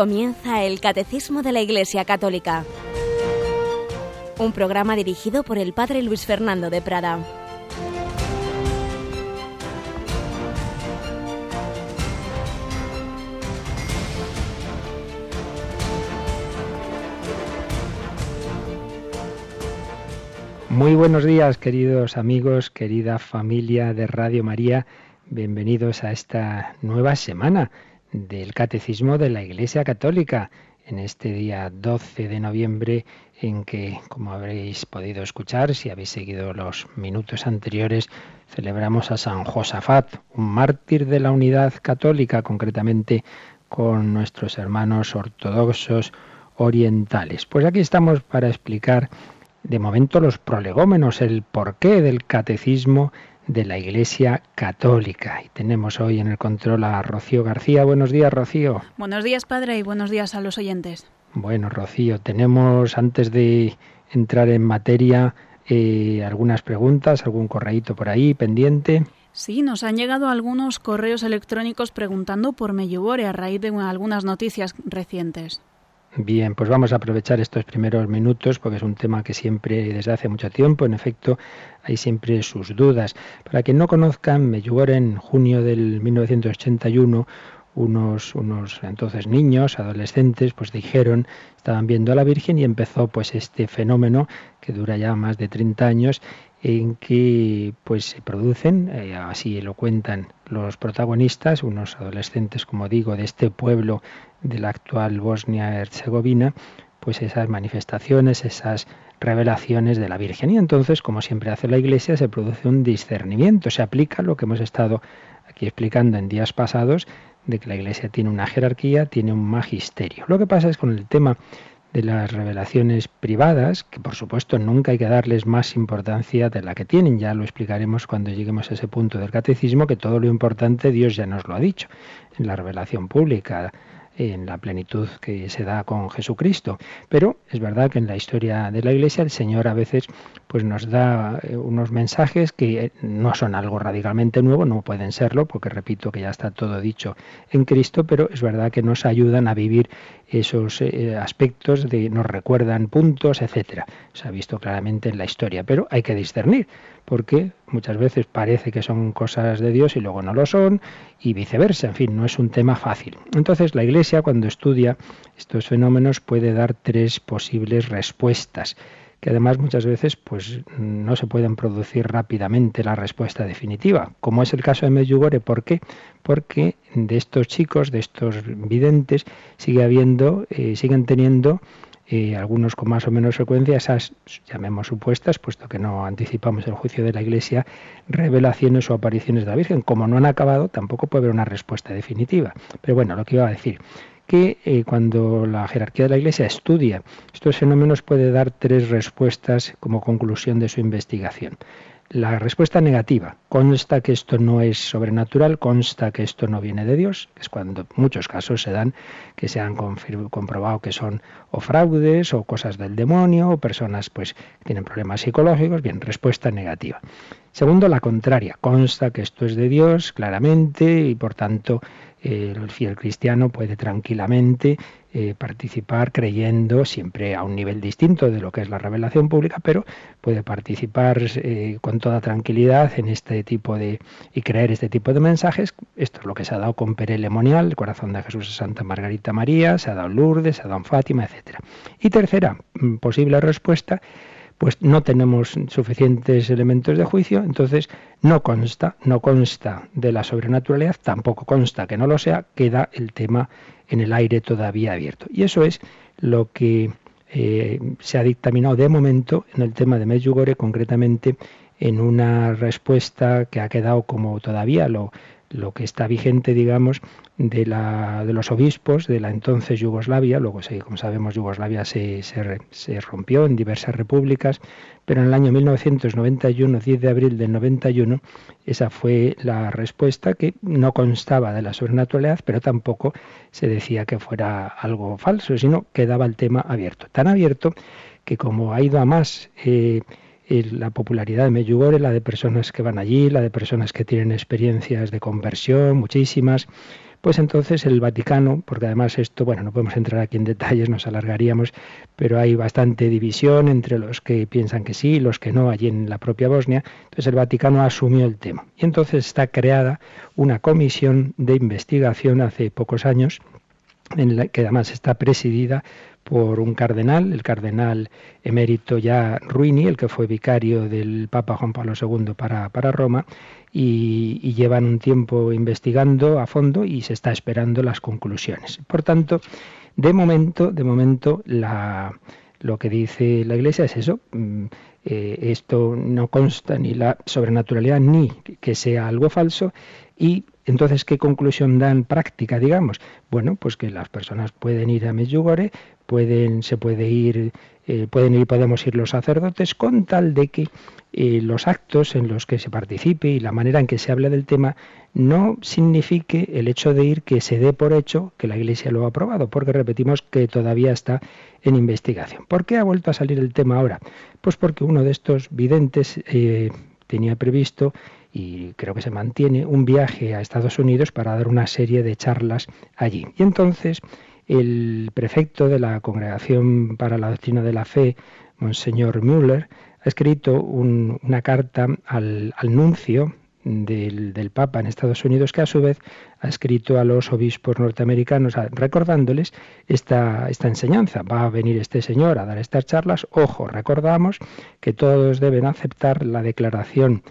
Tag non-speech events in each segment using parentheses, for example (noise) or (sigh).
Comienza el Catecismo de la Iglesia Católica, un programa dirigido por el Padre Luis Fernando de Prada. Muy buenos días, queridos amigos, querida familia de Radio María. Bienvenidos a esta nueva semana del Catecismo de la Iglesia Católica en este día 12 de noviembre en que, como habréis podido escuchar, si habéis seguido los minutos anteriores, celebramos a San Josafat, un mártir de la unidad católica, concretamente con nuestros hermanos ortodoxos orientales. Pues aquí estamos para explicar de momento los prolegómenos, el porqué del catecismo de la Iglesia Católica. Y tenemos hoy en el control a Rocío García. Buenos días, Rocío. Buenos días, padre, y buenos días a los oyentes. Bueno, Rocío, tenemos antes de entrar en materia eh, algunas preguntas, algún correíto por ahí pendiente. Sí, nos han llegado algunos correos electrónicos preguntando por Meyubore a raíz de algunas noticias recientes. Bien, pues vamos a aprovechar estos primeros minutos porque es un tema que siempre, desde hace mucho tiempo, en efecto, hay siempre sus dudas. Para quien no conozcan, Medjugorje en junio del 1981 unos, unos entonces niños, adolescentes, pues dijeron, estaban viendo a la Virgen y empezó pues este fenómeno que dura ya más de 30 años en que pues se producen, eh, así lo cuentan los protagonistas, unos adolescentes, como digo, de este pueblo de la actual Bosnia-Herzegovina, pues esas manifestaciones, esas revelaciones de la Virgen. Y entonces, como siempre hace la Iglesia, se produce un discernimiento, se aplica lo que hemos estado aquí explicando en días pasados, de que la Iglesia tiene una jerarquía, tiene un magisterio. Lo que pasa es con el tema de las revelaciones privadas, que por supuesto nunca hay que darles más importancia de la que tienen, ya lo explicaremos cuando lleguemos a ese punto del catecismo, que todo lo importante Dios ya nos lo ha dicho en la revelación pública en la plenitud que se da con Jesucristo. Pero es verdad que en la historia de la Iglesia el Señor a veces pues nos da eh, unos mensajes que eh, no son algo radicalmente nuevo, no pueden serlo, porque repito que ya está todo dicho en Cristo, pero es verdad que nos ayudan a vivir esos eh, aspectos de nos recuerdan puntos, etcétera. Se ha visto claramente en la historia, pero hay que discernir, porque muchas veces parece que son cosas de Dios y luego no lo son, y viceversa. En fin, no es un tema fácil. Entonces, la Iglesia, cuando estudia estos fenómenos, puede dar tres posibles respuestas que además muchas veces pues no se pueden producir rápidamente la respuesta definitiva, como es el caso de Medjugorje. ¿Por qué? Porque de estos chicos, de estos videntes, sigue habiendo, eh, siguen teniendo eh, algunos con más o menos frecuencia, esas, llamemos supuestas, puesto que no anticipamos el juicio de la Iglesia, revelaciones o apariciones de la Virgen. Como no han acabado, tampoco puede haber una respuesta definitiva. Pero bueno, lo que iba a decir, que eh, cuando la jerarquía de la Iglesia estudia estos fenómenos puede dar tres respuestas como conclusión de su investigación. La respuesta negativa, consta que esto no es sobrenatural, consta que esto no viene de Dios, es cuando muchos casos se dan que se han comprobado que son o fraudes o cosas del demonio o personas pues que tienen problemas psicológicos, bien, respuesta negativa. Segundo, la contraria, consta que esto es de Dios claramente y por tanto el fiel cristiano puede tranquilamente eh, participar creyendo siempre a un nivel distinto de lo que es la revelación pública, pero puede participar eh, con toda tranquilidad en este tipo de y creer este tipo de mensajes. Esto es lo que se ha dado con Pere Lemonial, el corazón de Jesús a Santa Margarita María, se ha dado Lourdes, se ha dado Fátima, etcétera. Y tercera mm, posible respuesta pues no tenemos suficientes elementos de juicio, entonces no consta, no consta de la sobrenaturalidad, tampoco consta que no lo sea, queda el tema en el aire todavía abierto. Y eso es lo que eh, se ha dictaminado de momento en el tema de Medjugorje, concretamente en una respuesta que ha quedado como todavía lo lo que está vigente, digamos, de, la, de los obispos de la entonces Yugoslavia. Luego, como sabemos, Yugoslavia se, rompió en diversas repúblicas, pero en el año 1991, 10 de abril del 91, esa fue la respuesta que no constaba de la sobrenaturalidad, pero tampoco se decía que fuera algo falso, sino quedaba el tema abierto. Tan abierto que como ha ido a más... Eh, la popularidad de Medjugorje, la de personas que van allí, la de personas que tienen experiencias de conversión, muchísimas, pues entonces el Vaticano, porque además esto, bueno, no podemos entrar aquí en detalles, nos alargaríamos, pero hay bastante división entre los que piensan que sí y los que no allí en la propia Bosnia, entonces el Vaticano asumió el tema. Y entonces está creada una comisión de investigación hace pocos años, en la que además está presidida por un cardenal, el cardenal emérito ya Ruini, el que fue vicario del Papa Juan Pablo II para, para Roma, y, llevan un tiempo investigando a fondo y se está esperando las conclusiones. Por tanto, de momento, de momento, la, lo que dice la Iglesia es eso. Mm, eh, esto no consta ni la sobrenaturalidad ni que sea algo falso y entonces, ¿qué conclusión dan práctica, digamos? Bueno, pues que las personas pueden ir a Medjugorje, pueden, se puede ir, eh, pueden ir, podemos ir los sacerdotes, con tal de que eh, los actos en los que se participe y la manera en que se hable del tema no signifique el hecho de ir que se dé por hecho que la Iglesia lo ha aprobado, porque repetimos que todavía está en investigación. ¿Por qué ha vuelto a salir el tema ahora? Pues porque uno de estos videntes eh, tenía previsto y creo que se mantiene un viaje a Estados Unidos para dar una serie de charlas allí. Y entonces el prefecto de la Congregación para la Doctrina de la Fe, Monseñor Müller, ha escrito una carta al, nuncio del, Papa en Estados Unidos, que a su vez ha escrito a los obispos norteamericanos recordándoles esta, esta enseñanza. Va a venir este señor a dar estas charlas. Ojo, recordamos que todos deben aceptar la declaración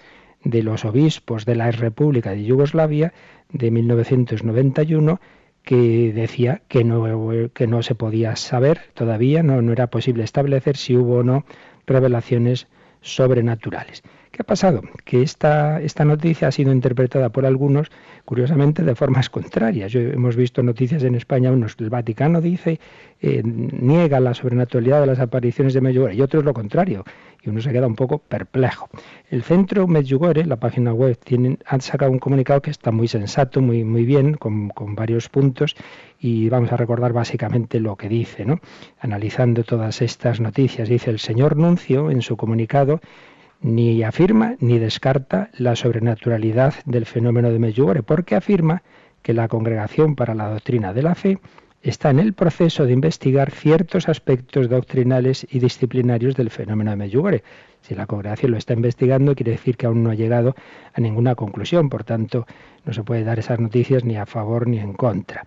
de los obispos de la República de Yugoslavia de 1991 que decía que no, que no se podía saber todavía, no, no era posible establecer si hubo o no revelaciones sobrenaturales. ¿Qué ha pasado? Que esta, esta noticia ha sido interpretada por algunos, curiosamente, de formas contrarias. Yo, hemos visto noticias en España, unos, el Vaticano dice, eh, niega la sobrenaturalidad de las apariciones de Medjugorje, y otros lo contrario, y uno se queda un poco perplejo. El centro Medjugorje, la página web, tienen, han sacado un comunicado que está muy sensato, muy, muy bien, con, con varios puntos, y vamos a recordar básicamente lo que dice, ¿no? Analizando todas estas noticias, dice el señor Nuncio en su comunicado ni afirma ni descarta la sobrenaturalidad del fenómeno de Medjugorje, porque afirma que la Congregación para la Doctrina de la Fe está en el proceso de investigar ciertos aspectos doctrinales y disciplinarios del fenómeno de Medjugorje. Si la congregación lo está investigando, quiere decir que aún no ha llegado a ninguna conclusión, por tanto, no se puede dar esas noticias ni a favor ni en contra.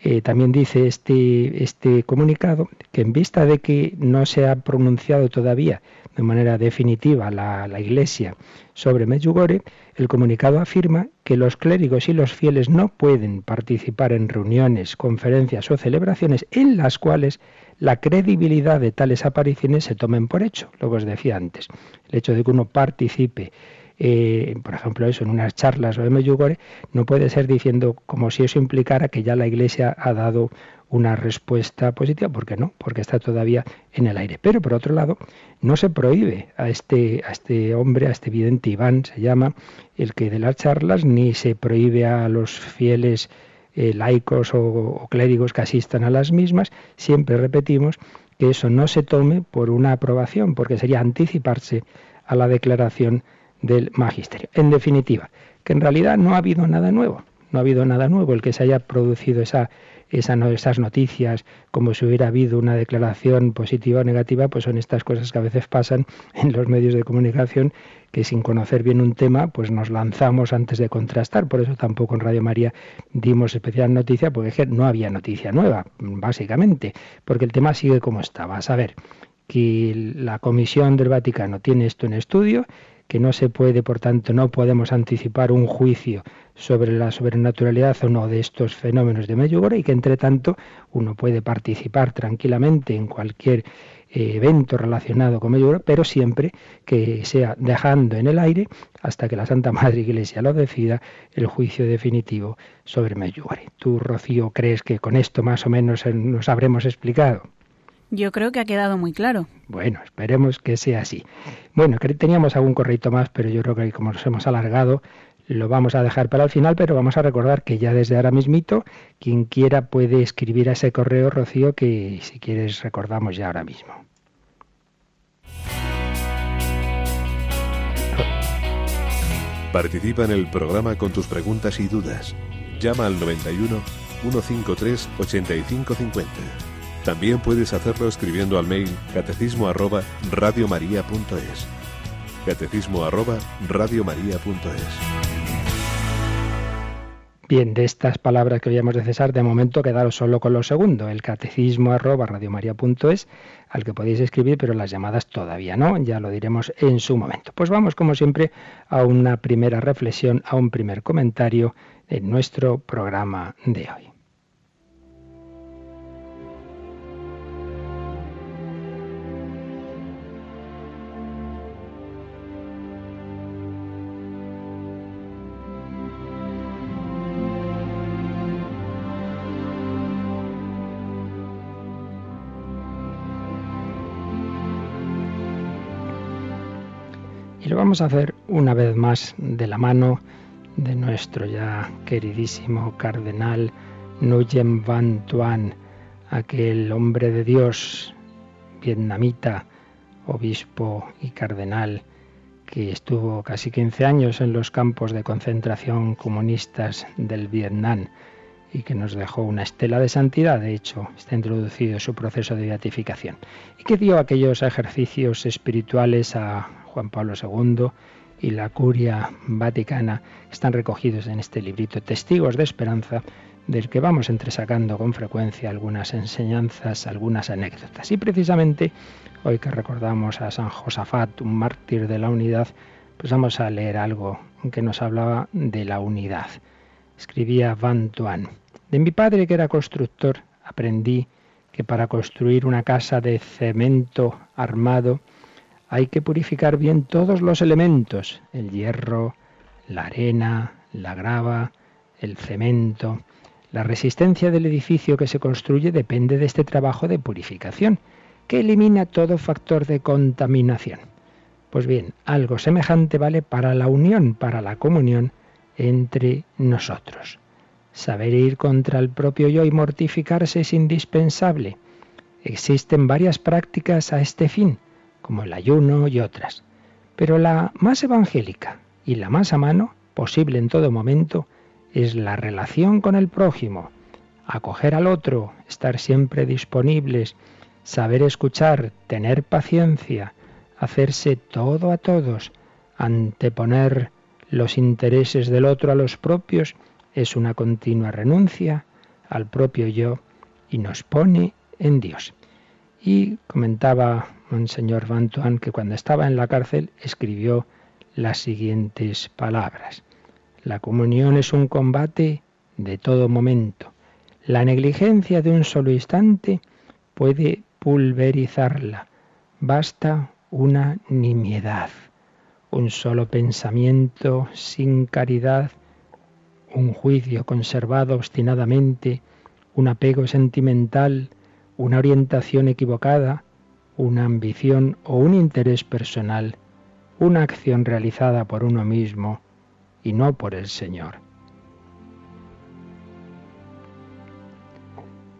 Eh, también dice este, este comunicado que en vista de que no se ha pronunciado todavía de manera definitiva la, la Iglesia sobre Medjugorje, el comunicado afirma que los clérigos y los fieles no pueden participar en reuniones, conferencias o celebraciones en las cuales la credibilidad de tales apariciones se tomen por hecho, lo que os decía antes. El hecho de que uno participe eh, por ejemplo, eso, en unas charlas o en Medjugorje, no puede ser diciendo como si eso implicara que ya la Iglesia ha dado una respuesta positiva, porque no, porque está todavía en el aire. Pero por otro lado, no se prohíbe a este, a este hombre, a este vidente Iván, se llama, el que de las charlas, ni se prohíbe a los fieles eh, laicos o, o clérigos que asistan a las mismas, siempre repetimos que eso no se tome por una aprobación, porque sería anticiparse a la declaración del magisterio. En definitiva, que en realidad no ha habido nada nuevo, no ha habido nada nuevo el que se haya producido esa, esa, esas noticias como si hubiera habido una declaración positiva o negativa, pues son estas cosas que a veces pasan (laughs) en los medios de comunicación que sin conocer bien un tema, pues nos lanzamos antes de contrastar. Por eso tampoco en Radio María dimos especial noticia, porque no había noticia nueva, básicamente, porque el tema sigue como estaba. A saber, que la Comisión del Vaticano tiene esto en estudio, que no se puede, por tanto, no podemos anticipar un juicio sobre la sobrenaturalidad o no de estos fenómenos de Medjugorje y que, entre tanto, uno puede participar tranquilamente en cualquier eh, evento relacionado con Medjugorje, pero siempre que sea dejando en el aire, hasta que la Santa Madre Iglesia lo decida, el juicio definitivo sobre Medjugorje. ¿Tú, Rocío, crees que con esto más o menos nos habremos explicado? Yo creo que ha quedado muy claro. Bueno, esperemos que sea así. Bueno, teníamos algún correito más, pero yo creo que como nos hemos alargado, lo vamos a dejar para el final, pero vamos a recordar que ya desde ahora mismito, quien quiera puede escribir a ese correo, Rocío, que si quieres recordamos ya ahora mismo. Participa en el programa con tus preguntas y dudas llama al 91 153 8550. También puedes hacerlo escribiendo al mail catecismo arroba radiomaria.es. Catecismo arroba radiomaria.es. Bien, de estas palabras que oíamos de César, de momento quedaros solo con lo segundo, el catecismo arroba radiomaria.es, al que podéis escribir, pero las llamadas todavía no, ya lo diremos en su momento. Pues vamos, como siempre, a una primera reflexión, a un primer comentario en nuestro programa de hoy. Lo vamos a hacer una vez más de la mano de nuestro ya queridísimo cardenal Nguyen Van Tuan, aquel hombre de Dios vietnamita, obispo y cardenal, que estuvo casi 15 años en los campos de concentración comunistas del Vietnam y que nos dejó una estela de santidad, de hecho, está introducido su proceso de beatificación, y que dio aquellos ejercicios espirituales a Juan Pablo II y la curia vaticana están recogidos en este librito Testigos de Esperanza, del que vamos entresacando con frecuencia algunas enseñanzas, algunas anécdotas. Y precisamente hoy que recordamos a San Josafat, un mártir de la unidad, pues vamos a leer algo que nos hablaba de la unidad. Escribía Van Tuan. De mi padre, que era constructor, aprendí que para construir una casa de cemento armado, hay que purificar bien todos los elementos, el hierro, la arena, la grava, el cemento. La resistencia del edificio que se construye depende de este trabajo de purificación, que elimina todo factor de contaminación. Pues bien, algo semejante vale para la unión, para la comunión entre nosotros. Saber ir contra el propio yo y mortificarse es indispensable. Existen varias prácticas a este fin como el ayuno y otras. Pero la más evangélica y la más a mano, posible en todo momento, es la relación con el prójimo, acoger al otro, estar siempre disponibles, saber escuchar, tener paciencia, hacerse todo a todos, anteponer los intereses del otro a los propios, es una continua renuncia al propio yo y nos pone en Dios. Y comentaba Monseñor Bantuan que cuando estaba en la cárcel escribió las siguientes palabras. La comunión es un combate de todo momento. La negligencia de un solo instante puede pulverizarla. Basta una nimiedad, un solo pensamiento sin caridad, un juicio conservado obstinadamente, un apego sentimental, una orientación equivocada, una ambición o un interés personal, una acción realizada por uno mismo y no por el Señor.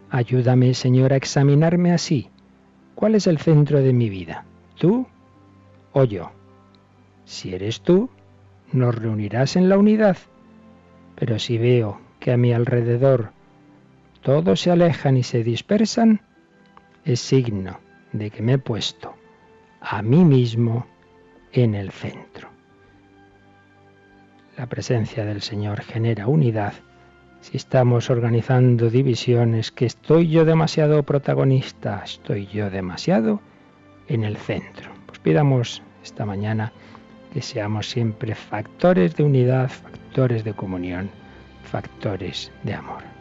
Ayúdame, Señor, a examinarme así. ¿Cuál es el centro de mi vida? ¿Tú o yo? Si eres tú, nos reunirás en la unidad. Pero si veo que a mi alrededor todos se alejan y se dispersan, es signo de que me he puesto a mí mismo en el centro. La presencia del Señor genera unidad. Si estamos organizando divisiones, que estoy yo demasiado protagonista, estoy yo demasiado en el centro. Pues pidamos esta mañana que seamos siempre factores de unidad, factores de comunión, factores de amor.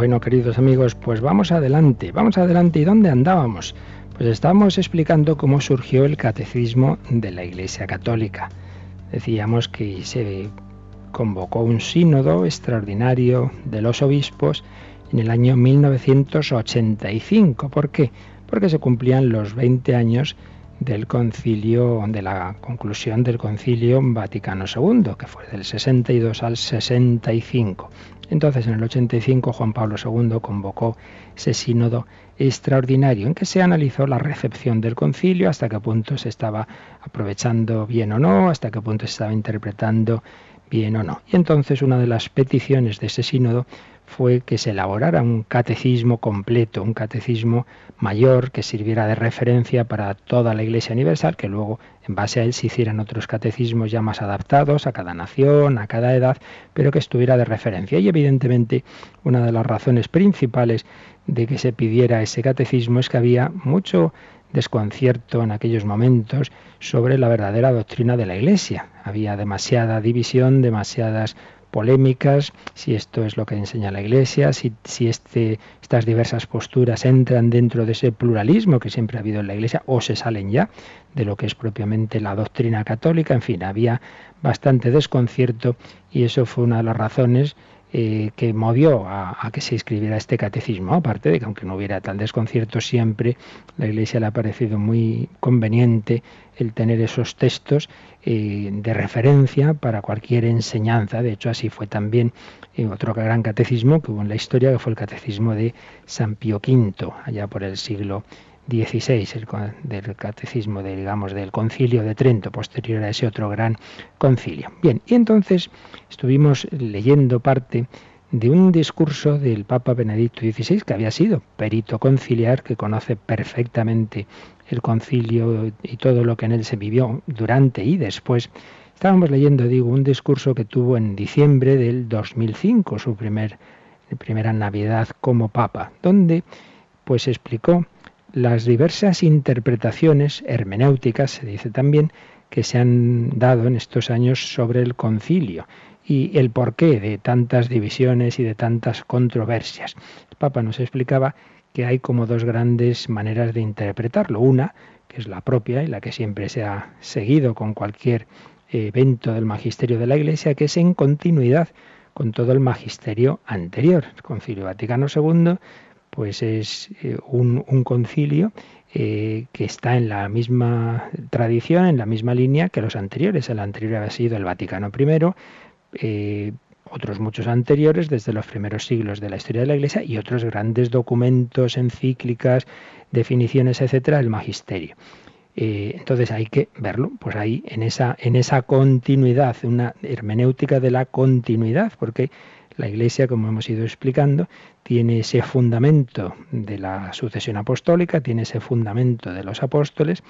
Bueno, queridos amigos, pues vamos adelante, vamos adelante. ¿Y dónde andábamos? Pues estábamos explicando cómo surgió el catecismo de la Iglesia Católica. Decíamos que se convocó un sínodo extraordinario de los obispos en el año 1985. ¿Por qué? Porque se cumplían los 20 años del concilio, de la conclusión del concilio Vaticano II, que fue del 62 al 65. Entonces, en el 85, Juan Pablo II convocó ese sínodo extraordinario en que se analizó la recepción del concilio, hasta qué punto se estaba aprovechando bien o no, hasta qué punto se estaba interpretando bien o no. Y entonces una de las peticiones de ese sínodo fue que se elaborara un catecismo completo, un catecismo mayor que sirviera de referencia para toda la Iglesia Universal, que luego en base a él se hicieran otros catecismos ya más adaptados a cada nación, a cada edad, pero que estuviera de referencia. Y evidentemente una de las razones principales de que se pidiera ese catecismo es que había mucho desconcierto en aquellos momentos sobre la verdadera doctrina de la Iglesia. Había demasiada división, demasiadas polémicas, si esto es lo que enseña la Iglesia, si, si este, estas diversas posturas entran dentro de ese pluralismo que siempre ha habido en la Iglesia o se salen ya de lo que es propiamente la doctrina católica. En fin, había bastante desconcierto y eso fue una de las razones eh, que movió a, que se escribiera este catecismo, aparte de que aunque no hubiera tal desconcierto siempre, la Iglesia le ha parecido muy conveniente el tener esos textos eh, de referencia para cualquier enseñanza. De hecho, así fue también eh, otro gran catecismo que hubo en la historia, que fue el catecismo de San Pío V, allá por el siglo 16, el, del catecismo, de, digamos, del concilio de Trento, posterior a ese otro gran concilio. Bien, y entonces estuvimos leyendo parte de un discurso del Papa Benedicto XVI, que había sido perito conciliar, que conoce perfectamente el concilio y todo lo que en él se vivió durante y después. Estábamos leyendo, digo, un discurso que tuvo en diciembre del 2005, su primer, primera Navidad como Papa, donde pues explicó las diversas interpretaciones hermenéuticas, se dice también, que se han dado en estos años sobre el concilio y el porqué de tantas divisiones y de tantas controversias. El Papa nos explicaba que hay como dos grandes maneras de interpretarlo. Una, que es la propia y la que siempre se ha seguido con cualquier evento del magisterio de la Iglesia, que es en continuidad con todo el magisterio anterior. El Concilio Vaticano II pues es eh, un, concilio eh, que está en la misma tradición, en la misma línea que los anteriores. El anterior había sido el Vaticano I, eh, otros muchos anteriores desde los primeros siglos de la historia de la Iglesia y otros grandes documentos, encíclicas, definiciones, etcétera, del magisterio. entonces hay que verlo, pues ahí en esa, en esa continuidad, una hermenéutica de la continuidad, porque la Iglesia, como hemos ido explicando, tiene ese fundamento de la sucesión apostólica, tiene ese fundamento de los apóstoles,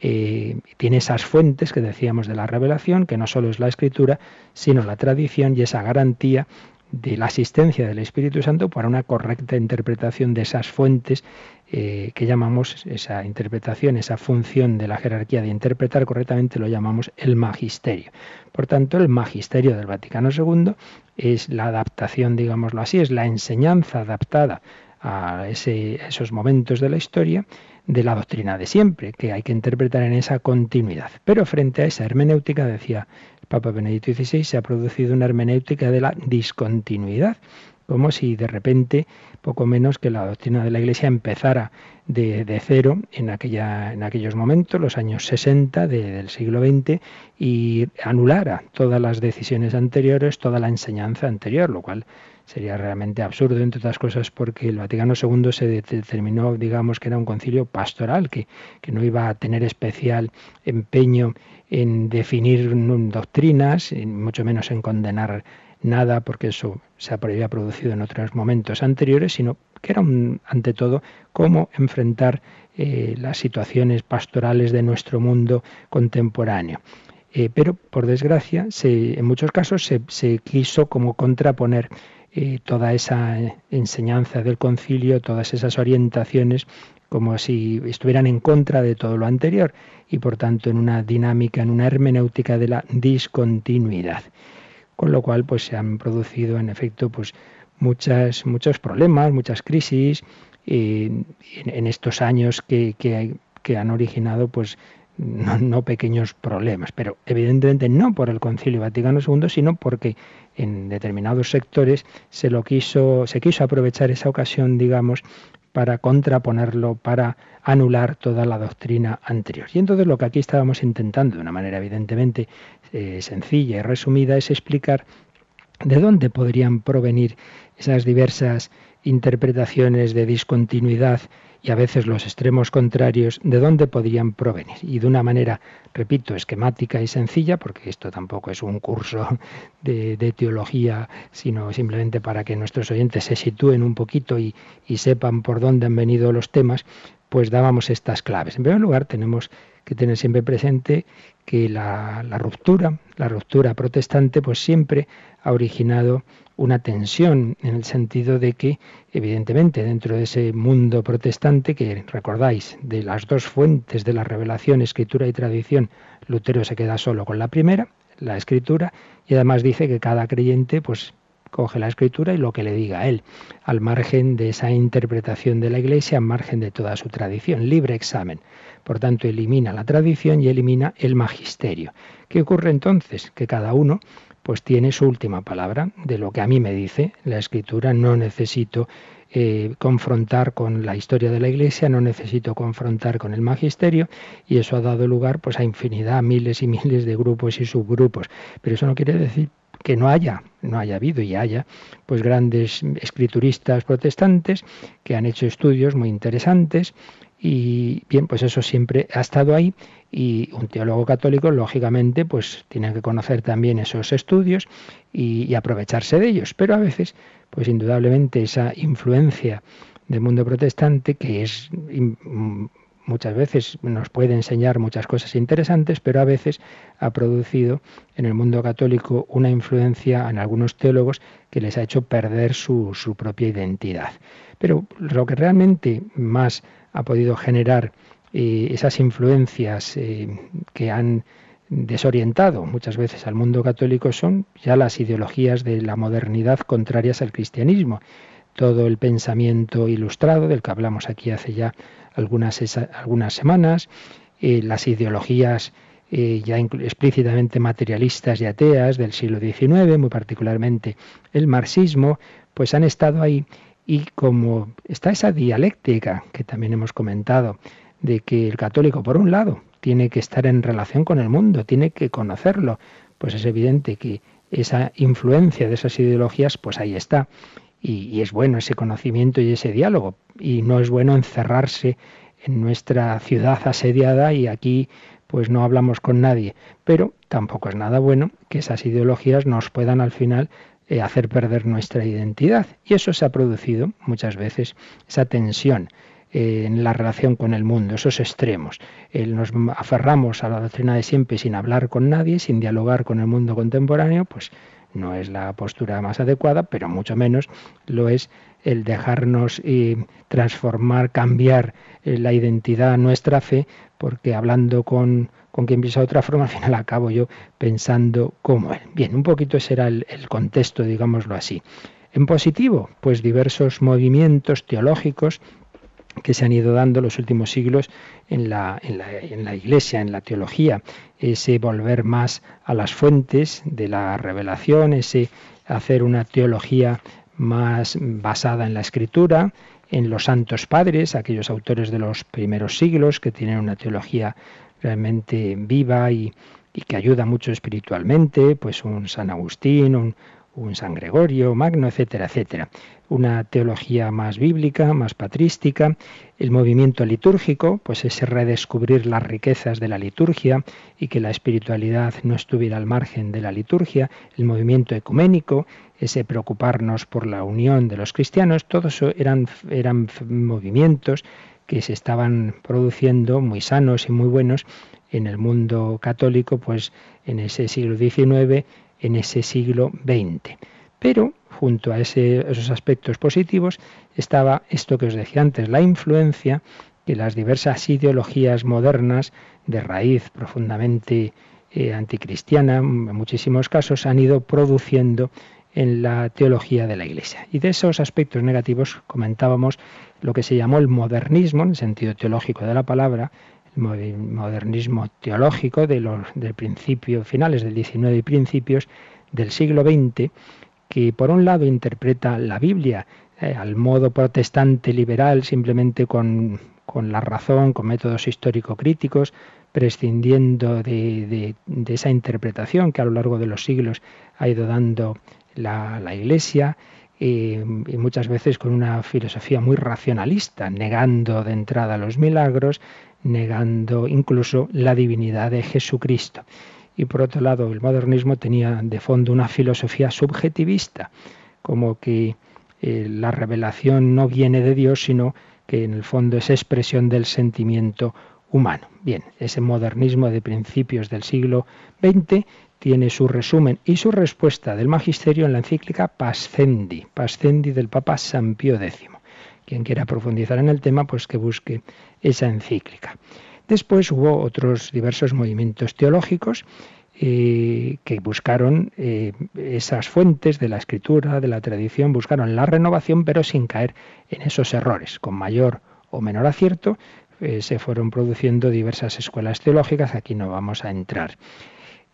eh, tiene esas fuentes que decíamos de la revelación, que no solo es la escritura, sino la tradición y esa garantía de la asistencia del Espíritu Santo para una correcta interpretación de esas fuentes eh, que llamamos esa interpretación, esa función de la jerarquía de interpretar correctamente, lo llamamos el magisterio. Por tanto, el magisterio del Vaticano II es la adaptación, digámoslo así, es la enseñanza adaptada a esos momentos de la historia de la doctrina de siempre, que hay que interpretar en esa continuidad. Pero frente a esa hermenéutica, decía Papa Benedicto XVI, se ha producido una hermenéutica de la discontinuidad, como si de repente, poco menos que la doctrina de la Iglesia empezara de, cero en, aquella, en aquellos momentos, los años 60 del siglo XX, y anulara todas las decisiones anteriores, toda la enseñanza anterior, lo cual sería realmente absurdo, entre otras cosas, porque el Vaticano II se determinó, digamos, que era un concilio pastoral, que, que no iba a tener especial empeño en definir doctrinas, mucho menos en condenar nada, porque eso se había producido en otros momentos anteriores, sino que era ante todo cómo enfrentar eh, las situaciones pastorales de nuestro mundo contemporáneo. Eh, pero, por desgracia, se, en muchos casos se, se quiso como contraponer toda esa enseñanza del concilio, todas esas orientaciones, como si estuvieran en contra de todo lo anterior y por tanto en una dinámica, en una hermenéutica de la discontinuidad. Con lo cual, pues se han producido en efecto, pues muchas, muchos problemas, muchas crisis en, estos años que, que, han originado pues no, pequeños problemas, pero evidentemente no por el Concilio Vaticano II, sino porque en determinados sectores se lo quiso, se quiso aprovechar esa ocasión, digamos, para contraponerlo, para anular toda la doctrina anterior. Y entonces lo que aquí estábamos intentando, de una manera evidentemente eh, sencilla y resumida, es explicar de dónde podrían provenir esas diversas interpretaciones de discontinuidad y a veces los extremos contrarios, de dónde podrían provenir. Y de una manera, repito, esquemática y sencilla, porque esto tampoco es un curso (laughs) de, teología, sino simplemente para que nuestros oyentes se sitúen un poquito y, sepan por dónde han venido los temas, pues dábamos estas claves. En primer lugar, tenemos que tener siempre presente que la, la ruptura, la ruptura protestante, pues siempre ha originado una tensión en el sentido de que, evidentemente, dentro de ese mundo protestante, que recordáis, de las dos fuentes de la revelación, escritura y tradición, Lutero se queda solo con la primera, la escritura, y además dice que cada creyente, pues coge la escritura y lo que le diga a él, al margen de esa interpretación de la Iglesia, al margen de toda su tradición, libre examen. Por tanto, elimina la tradición y elimina el magisterio. ¿Qué ocurre entonces? Que cada uno pues tiene su última palabra de lo que a mí me dice la escritura. No necesito eh, confrontar con la historia de la Iglesia, no necesito confrontar con el magisterio y eso ha dado lugar pues a infinidad, miles y miles de grupos y subgrupos. Pero eso no quiere decir que no haya, no haya habido y haya, pues grandes escrituristas protestantes que han hecho estudios muy interesantes y bien, pues eso siempre ha estado ahí y un teólogo católico, lógicamente, pues tiene que conocer también esos estudios y, aprovecharse de ellos. Pero a veces, pues indudablemente esa influencia del mundo protestante, que es muchas veces nos puede enseñar muchas cosas interesantes, pero a veces ha producido en el mundo católico una influencia en algunos teólogos que les ha hecho perder su, su propia identidad. Pero lo que realmente más ha podido generar eh, esas influencias eh, que han desorientado muchas veces al mundo católico son ya las ideologías de la modernidad contrarias al cristianismo. Todo el pensamiento ilustrado del que hablamos aquí hace ya algunas, semanas, eh, las ideologías ya explícitamente materialistas y ateas del siglo XIX, muy particularmente el marxismo, pues han estado ahí y como está esa dialéctica que también hemos comentado, de que el católico, por un lado, tiene que estar en relación con el mundo, tiene que conocerlo, pues es evidente que esa influencia de esas ideologías, pues ahí está. Y, es bueno ese conocimiento y ese diálogo. Y no es bueno encerrarse en nuestra ciudad asediada y aquí pues no hablamos con nadie. Pero tampoco es nada bueno que esas ideologías nos puedan al final eh, hacer perder nuestra identidad. Y eso se ha producido muchas veces, esa tensión eh, en la relación con el mundo, esos extremos. nos aferramos a la doctrina de siempre sin hablar con nadie, sin dialogar con el mundo contemporáneo, pues no es la postura más adecuada, pero mucho menos lo es el dejarnos eh, transformar, cambiar la identidad, nuestra fe, porque hablando con con quien piensa de otra forma, al final acabo yo pensando como él. Bien, un poquito ese era el, contexto, digámoslo así. En positivo, pues diversos movimientos teológicos que se han ido dando los últimos siglos en la, en, la, en la, Iglesia, en la teología, ese volver más a las fuentes de la revelación, ese hacer una teología más basada en la escritura, en los santos padres, aquellos autores de los primeros siglos que tienen una teología realmente viva y, que ayuda mucho espiritualmente, pues un San Agustín, un, un San Gregorio Magno, etcétera, etcétera. Una teología más bíblica, más patrística, el movimiento litúrgico, pues ese redescubrir las riquezas de la liturgia y que la espiritualidad no estuviera al margen de la liturgia, el movimiento ecuménico, ese preocuparnos por la unión de los cristianos, todos eran, eran movimientos que se estaban produciendo muy sanos y muy buenos en el mundo católico, pues en ese siglo XIX, en ese siglo XX. Pero junto a esos aspectos positivos estaba esto que os decía antes, la influencia que las diversas ideologías modernas de raíz profundamente eh, anticristiana, en muchísimos casos, han ido produciendo en la teología de la Iglesia. Y de esos aspectos negativos comentábamos lo que se llamó el modernismo, en el sentido teológico de la palabra, el modernismo teológico de los, del principio, finales del XIX y principios del siglo XX, que por un lado interpreta la Biblia eh, al modo protestante liberal, simplemente con, con la razón, con métodos histórico-críticos, prescindiendo de, esa interpretación que a lo largo de los siglos ha ido dando la, Iglesia, y muchas veces con una filosofía muy racionalista, negando de entrada los milagros, negando incluso la divinidad de Jesucristo. Y por otro lado, el modernismo tenía de fondo una filosofía subjetivista, como que eh, la revelación no viene de Dios, sino que en el fondo es expresión del sentimiento humano. Bien, ese modernismo de principios del siglo XX tiene su resumen y su respuesta del magisterio en la encíclica Pascendi, Pascendi del Papa San Pío X. Quien quiera profundizar en el tema, pues que busque esa encíclica. Después hubo otros diversos movimientos teológicos eh, que buscaron eh, esas fuentes de la escritura, de la tradición, buscaron la renovación, pero sin caer en esos errores, con mayor o menor acierto, eh, se fueron produciendo diversas escuelas teológicas, aquí no vamos a entrar.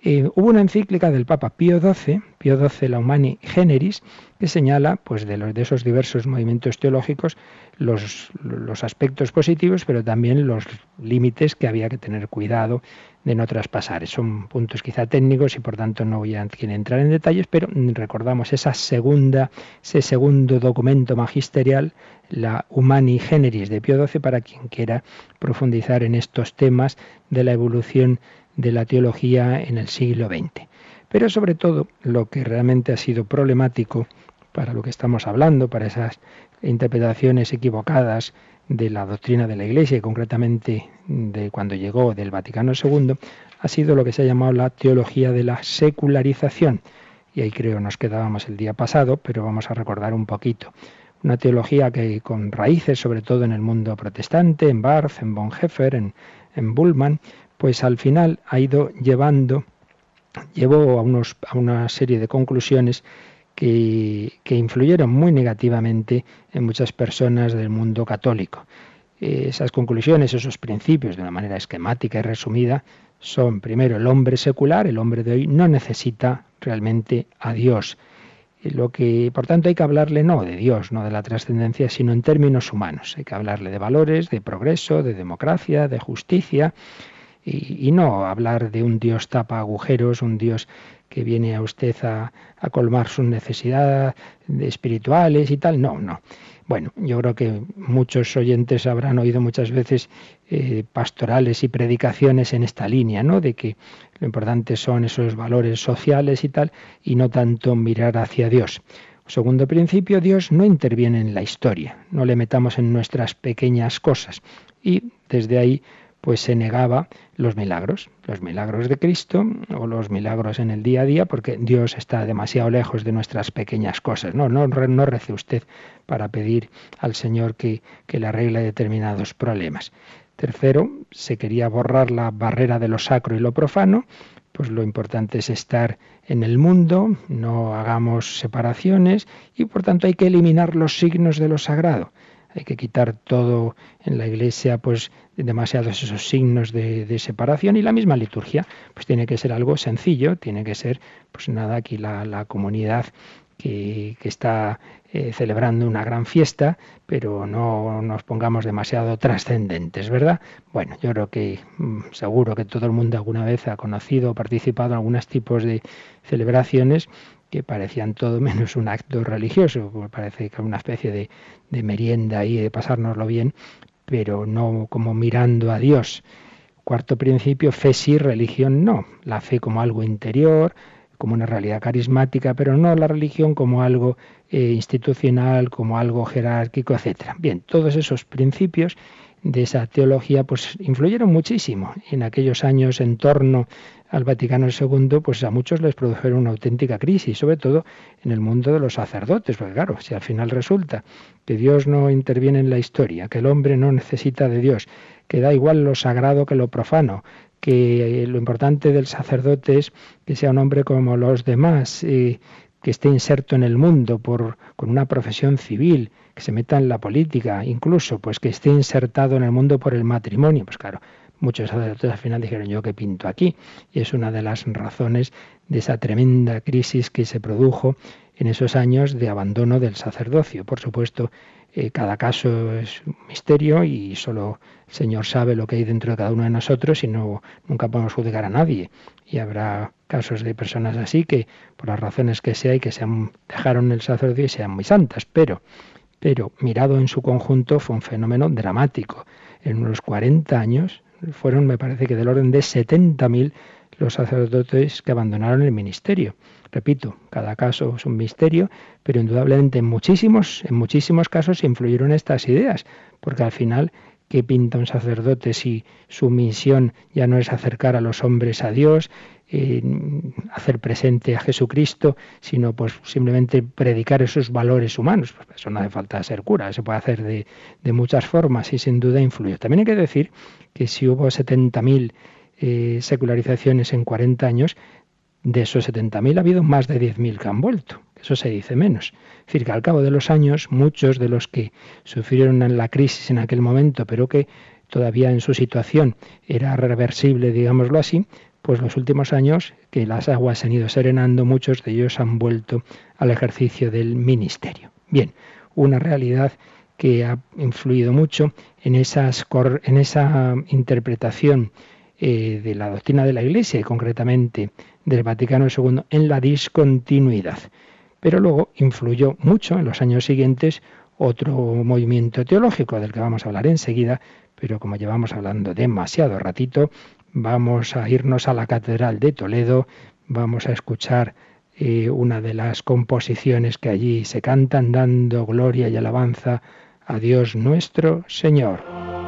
Hubo una encíclica del Papa Pío XII, Pío XII La Humani Generis, que señala pues, de, los, de esos diversos movimientos teológicos los, los aspectos positivos, pero también los límites que había que tener cuidado de no traspasar. Son puntos quizá técnicos y por tanto no voy a entrar en detalles, pero recordamos esa segunda, ese segundo documento magisterial, la Humani Generis de Pío XII, para quien quiera profundizar en estos temas de la evolución de la teología en el siglo XX. Pero sobre todo lo que realmente ha sido problemático para lo que estamos hablando, para esas interpretaciones equivocadas de la doctrina de la Iglesia y concretamente de cuando llegó del Vaticano II, ha sido lo que se ha llamado la teología de la secularización. Y ahí creo nos quedábamos el día pasado, pero vamos a recordar un poquito. Una teología que con raíces sobre todo en el mundo protestante, en Barth, en Bonhoeffer, en, en pues al final ha ido llevando, llevó a, unos, a una serie de conclusiones que, influyeron muy negativamente en muchas personas del mundo católico. Esas conclusiones, esos principios, de una manera esquemática y resumida, son, primero, el hombre secular, el hombre de hoy, no necesita realmente a Dios. Lo que, por tanto, hay que hablarle no de Dios, no de la trascendencia, sino en términos humanos. Hay que hablarle de valores, de progreso, de democracia, de justicia, y, no hablar de un Dios tapa agujeros, un Dios que viene a usted a, colmar sus necesidades espirituales y tal. No, no. Bueno, yo creo que muchos oyentes habrán oído muchas veces eh, pastorales y predicaciones en esta línea, ¿no? De que lo importante son esos valores sociales y tal, y no tanto mirar hacia Dios. Segundo principio, Dios no interviene en la historia, no le metamos en nuestras pequeñas cosas. Y desde ahí pues se negaba los milagros, los milagros de Cristo o los milagros en el día a día, porque Dios está demasiado lejos de nuestras pequeñas cosas. No, no, no rece usted para pedir al Señor que, que le arregle determinados problemas. Tercero, se quería borrar la barrera de lo sacro y lo profano, pues lo importante es estar en el mundo, no hagamos separaciones y por tanto hay que eliminar los signos de lo sagrado hay que quitar todo en la iglesia, pues demasiados esos signos de, separación. Y la misma liturgia, pues tiene que ser algo sencillo, tiene que ser, pues nada, aquí la, comunidad que, está eh, celebrando una gran fiesta, pero no nos pongamos demasiado trascendentes, ¿verdad? Bueno, yo creo que mm, seguro que todo el mundo alguna vez ha conocido o participado en algunos tipos de celebraciones que parecían todo (laughs) menos un acto religioso, parece que una especie de, de merienda y de pasárnoslo bien, pero no como mirando a Dios. Cuarto principio, fe sí, religión no. La fe como algo interior, como una realidad carismática, pero no la religión como algo eh, institucional, como algo jerárquico, etc. Bien, todos esos principios de esa teología pues influyeron muchísimo en aquellos años en torno al Vaticano II, pues a muchos les produjeron una auténtica crisis, sobre todo en el mundo de los sacerdotes, porque claro, si al final resulta que Dios no interviene en la historia, que el hombre no necesita de Dios, que da igual lo sagrado que lo profano, que lo importante del sacerdote es que sea un hombre como los demás, y que esté inserto en el mundo por, con una profesión civil, que se meta en la política, incluso pues que esté insertado en el mundo por el matrimonio. Pues claro, muchos sacerdotes al final dijeron yo que pinto aquí. Y es una de las razones de esa tremenda crisis que se produjo en esos años de abandono del sacerdocio. Por supuesto, eh, cada caso es un misterio y solo el Señor sabe lo que hay dentro de cada uno de nosotros y no, nunca podemos juzgar a nadie. Y habrá casos de personas así que, por las razones que sea, y que se dejaron el sacerdocio y sean muy santas. Pero, pero mirado en su conjunto fue un fenómeno dramático. En unos 40 años fueron, me parece que del orden de 70.000 los sacerdotes que abandonaron el ministerio. Repito, cada caso es un misterio, pero indudablemente en muchísimos, en muchísimos casos influyeron estas ideas, porque al final ¿qué pinta un sacerdote si su misión ya no es acercar a los hombres a Dios, hacer presente a Jesucristo, sino pues simplemente predicar esos valores humanos. Pues eso no hace falta ser cura, se puede hacer de, de muchas formas y sin duda influyó. También hay que decir que si hubo 70.000 eh, secularizaciones en 40 años, de esos 70.000 ha habido más de 10.000 que han vuelto. Eso se dice menos. Es decir, que al cabo de los años, muchos de los que sufrieron la crisis en aquel momento, pero que todavía en su situación era reversible, digámoslo así, pues los últimos años que las aguas se han ido serenando, muchos de ellos han vuelto al ejercicio del ministerio. Bien, una realidad que ha influido mucho en, esas, en esa interpretación eh, de la doctrina de la Iglesia y concretamente del Vaticano II en la discontinuidad. Pero luego influyó mucho en los años siguientes otro movimiento teológico del que vamos a hablar enseguida, pero como llevamos hablando demasiado ratito, vamos a irnos a la Catedral de Toledo, vamos a escuchar eh, una de las composiciones que allí se cantan dando gloria y alabanza a Dios nuestro Señor.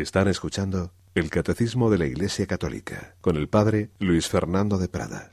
Están escuchando el Catecismo de la Iglesia Católica con el Padre Luis Fernando de Prada.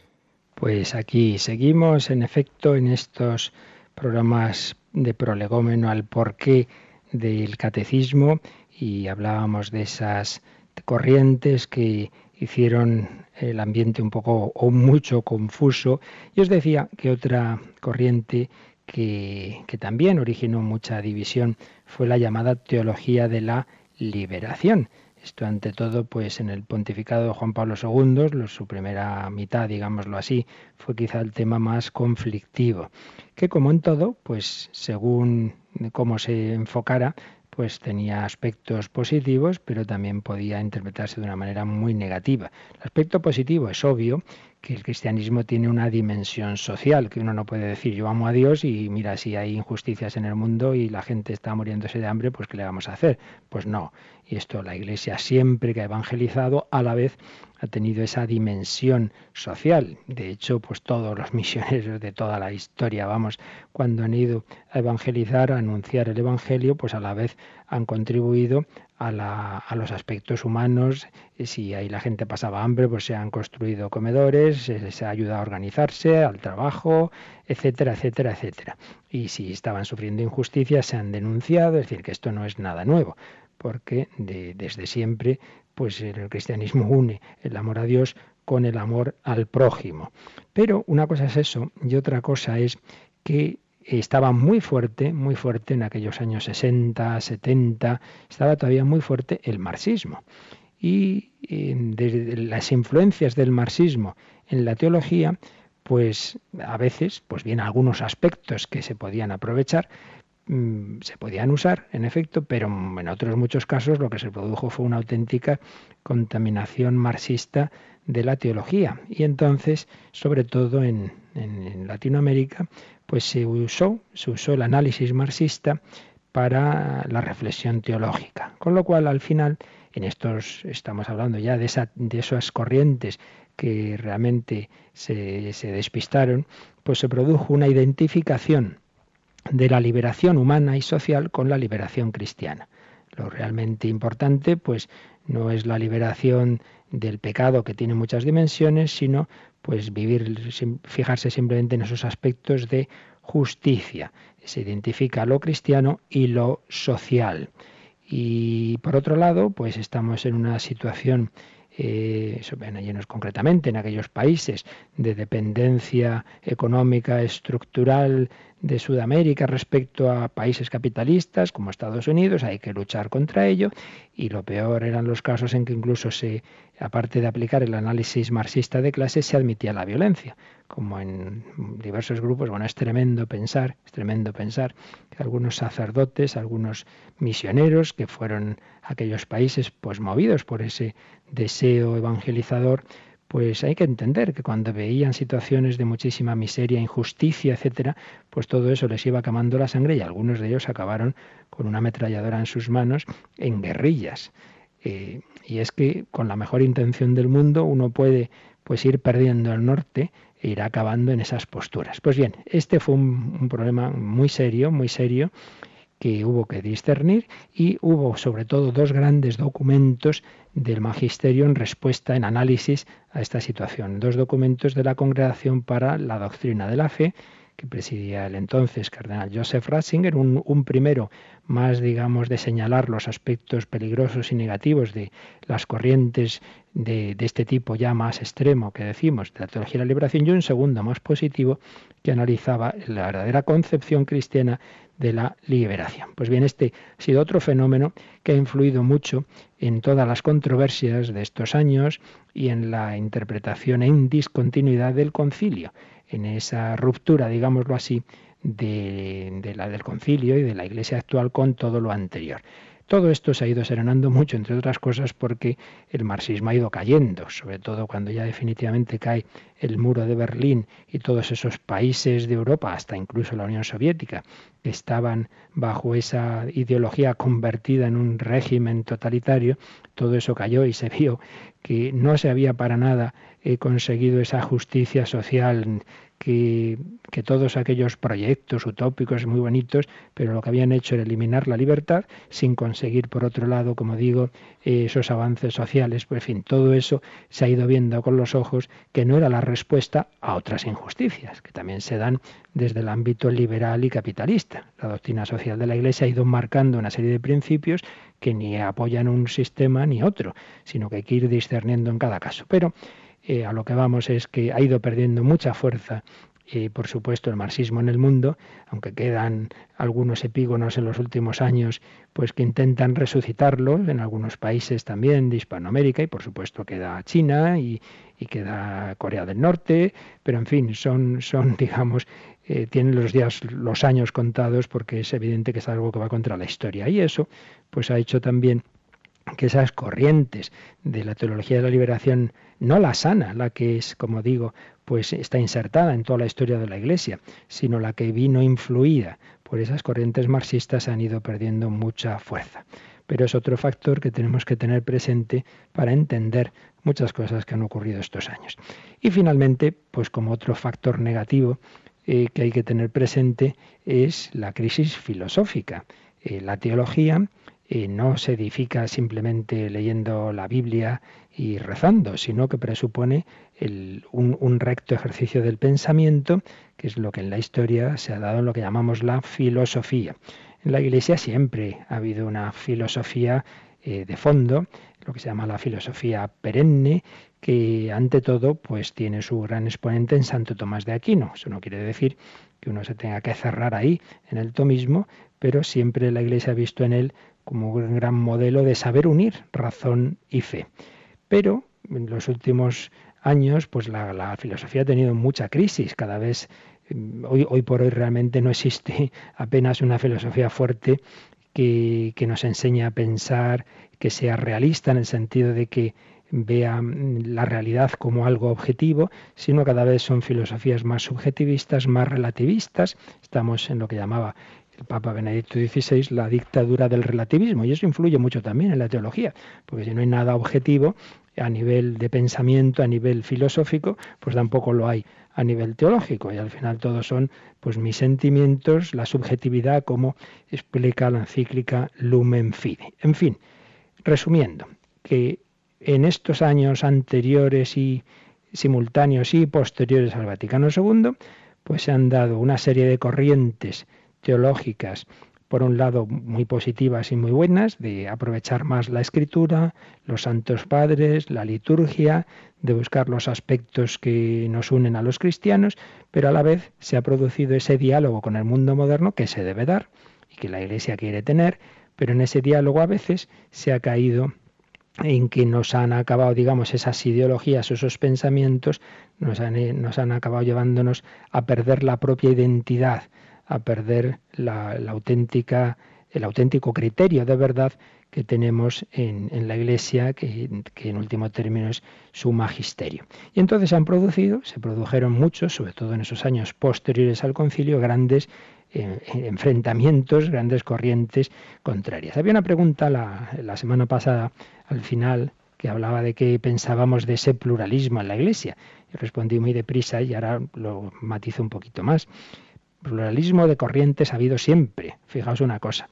Pues aquí seguimos, en efecto, en estos programas de prolegómeno al porqué del catecismo y hablábamos de esas corrientes que hicieron el ambiente un poco o mucho confuso. Y os decía que otra corriente que, que también originó mucha división fue la llamada teología de la liberación. Esto ante todo, pues en el pontificado de Juan Pablo II, su primera mitad, digámoslo así, fue quizá el tema más conflictivo, que como en todo, pues según cómo se enfocara, pues tenía aspectos positivos, pero también podía interpretarse de una manera muy negativa. El aspecto positivo es obvio que el cristianismo tiene una dimensión social, que uno no puede decir yo amo a Dios y mira si hay injusticias en el mundo y la gente está muriéndose de hambre, pues ¿qué le vamos a hacer? Pues no. Y esto la Iglesia siempre que ha evangelizado a la vez ha tenido esa dimensión social. De hecho, pues todos los (laughs) misioneros de toda la historia, vamos, cuando han ido a evangelizar, a anunciar el Evangelio, pues a la vez han contribuido a, los aspectos humanos. Si ahí la gente pasaba hambre, pues se han construido comedores, se, ha ayudado a organizarse, al trabajo, etcétera, etcétera, etcétera. Y si estaban sufriendo injusticias, se han denunciado, es decir, que esto no es nada nuevo. porque desde siempre pues el cristianismo une el amor a Dios con el amor al prójimo. Pero una cosa es eso y otra cosa es que estaba muy fuerte, muy fuerte en aquellos años 60, 70, estaba todavía muy fuerte el marxismo. Y desde las influencias del marxismo en la teología, pues a veces, pues bien, algunos aspectos que se podían aprovechar, se podían usar, en efecto, pero en otros muchos casos lo que se produjo fue una auténtica contaminación marxista de la teología. Y entonces, sobre todo en, Latinoamérica, pues se usó, se usó el análisis marxista para la reflexión teológica. Con lo cual, al final, en estos, estamos hablando ya de, esa, de esas corrientes que realmente se, se despistaron, pues se produjo una identificación de la liberación humana y social con la liberación cristiana. Lo realmente importante, pues, no es la liberación del pecado que tiene muchas dimensiones, sino pues vivir, fijarse simplemente en esos aspectos de justicia. Se identifica lo cristiano y lo social. Y por otro lado, pues estamos en una situación eh, llenos concretamente en aquellos países de dependencia económica estructural de Sudamérica respecto a países capitalistas como Estados Unidos, hay que luchar contra ello y lo peor eran los casos en que incluso se, aparte de aplicar el análisis marxista de clases, se admitía la violencia, como en diversos grupos, bueno, es tremendo pensar, es tremendo pensar que algunos sacerdotes, algunos misioneros que fueron a aquellos países pues movidos por ese deseo evangelizador, pues hay que entender que cuando veían situaciones de muchísima miseria, injusticia, etcétera, pues todo eso les iba quemando la sangre y algunos de ellos acabaron con una ametralladora en sus manos en guerrillas. Eh, y es que con la mejor intención del mundo uno puede pues ir perdiendo el norte e ir acabando en esas posturas. Pues bien, este fue un problema muy serio, muy serio, que hubo que discernir y hubo sobre todo dos grandes documentos del magisterio en respuesta, en análisis a esta situación. Dos documentos de la Congregación para la Doctrina de la Fe, que presidía el entonces cardenal Joseph Ratzinger, un, primero más, digamos, de señalar los aspectos peligrosos y negativos de las corrientes de, de, este tipo ya más extremo que decimos, de la teología de la liberación, y un segundo más positivo que analizaba la verdadera concepción cristiana de la liberación. Pues bien, este ha sido otro fenómeno que ha influido mucho en todas las controversias de estos años y en la interpretación en discontinuidad del concilio, en esa ruptura, digámoslo así, de, de la del concilio y de la Iglesia actual con todo lo anterior. Todo esto se ha ido serenando mucho, entre otras cosas, porque el marxismo ha ido cayendo, sobre todo cuando ya definitivamente cae el muro de Berlín y todos esos países de Europa, hasta incluso la Unión Soviética, que estaban bajo esa ideología convertida en un régimen totalitario, todo eso cayó y se vio que no se había para nada eh, conseguido esa justicia social que, todos aquellos proyectos utópicos muy bonitos, pero lo que habían hecho era eliminar la libertad sin conseguir, por otro lado, como digo, esos avances sociales. Pues, en fin, todo eso se ha ido viendo con los ojos que no era la respuesta a otras injusticias, que también se dan desde el ámbito liberal y capitalista. La doctrina social de la Iglesia ha ido marcando una serie de principios que ni apoyan un sistema ni otro, sino que hay que ir discerniendo en cada caso. Pero eh, a lo que vamos es que ha ido perdiendo mucha fuerza y por supuesto el marxismo en el mundo, aunque quedan algunos epígonos en los últimos años, pues que intentan resucitarlo en algunos países también de Hispanoamérica y por supuesto queda China y, queda Corea del Norte, pero en fin, son, son (laughs) digamos, eh, tienen los días, los años contados porque es evidente que es algo que va contra la historia. Y eso pues ha hecho también que esas corrientes de la teología de la liberación, no la sana, la que es, como digo, pues está insertada en toda la historia de la Iglesia, sino la que vino influida por esas corrientes marxistas han ido perdiendo mucha fuerza. Pero es otro factor que tenemos que tener presente para entender muchas cosas que han ocurrido estos años. Y finalmente, pues como otro factor negativo eh, que hay que tener presente es la crisis filosófica. Eh, la teología no se edifica simplemente leyendo la Biblia y rezando, sino que presupone un, un, recto ejercicio del pensamiento, que es lo que en la historia se ha dado en lo que llamamos la filosofía. En la Iglesia siempre ha habido una filosofía eh, de fondo, lo que se llama la filosofía perenne, que ante todo pues tiene su gran exponente en Santo Tomás de Aquino. Eso no quiere decir que uno se tenga que cerrar ahí en el tomismo, pero siempre la Iglesia ha visto en él como un gran modelo de saber unir razón y fe. Pero en los últimos años, pues la, filosofía ha tenido mucha crisis. Cada vez, mm, hoy, por hoy realmente no existe (laughs) apenas una filosofía fuerte que, que nos enseñe a pensar, que sea realista en el sentido de que vea mm, la realidad como algo objetivo, sino cada vez son filosofías más subjetivistas, más relativistas. Estamos en lo que llamaba el Papa Benedicto XVI la dictadura del relativismo y eso influye mucho también en la teología, porque si no hay nada objetivo a nivel de pensamiento, a nivel filosófico, pues tampoco lo hay a nivel teológico y al final todos son pues mis sentimientos, la subjetividad como explica la encíclica Lumen Fide. En fin, resumiendo, que en estos años anteriores y simultáneos y posteriores al Vaticano II, pues se han dado una serie de corrientes teológicas, por un lado muy positivas y muy buenas, de aprovechar más la escritura, los santos padres, la liturgia, de buscar los aspectos que nos unen a los cristianos, pero a la vez se ha producido ese diálogo con el mundo moderno que se debe dar y que la Iglesia quiere tener, pero en ese diálogo a veces se ha caído en que nos han acabado, digamos, esas ideologías, esos pensamientos, nos han, nos han acabado llevándonos a perder la propia identidad, a perder el auténtico criterio de verdad que tenemos en, la Iglesia, que, en último término es su magisterio. Y entonces han producido, se produjeron muchos, sobre todo en esos años posteriores al concilio, grandes eh, enfrentamientos, grandes corrientes contrarias. Había una pregunta la, la semana pasada, al final, que hablaba de qué pensábamos de ese pluralismo en la Iglesia. Y respondí muy deprisa y ahora lo matizo un poquito más. Pluralismo de corrientes ha habido siempre. Fijaos una cosa.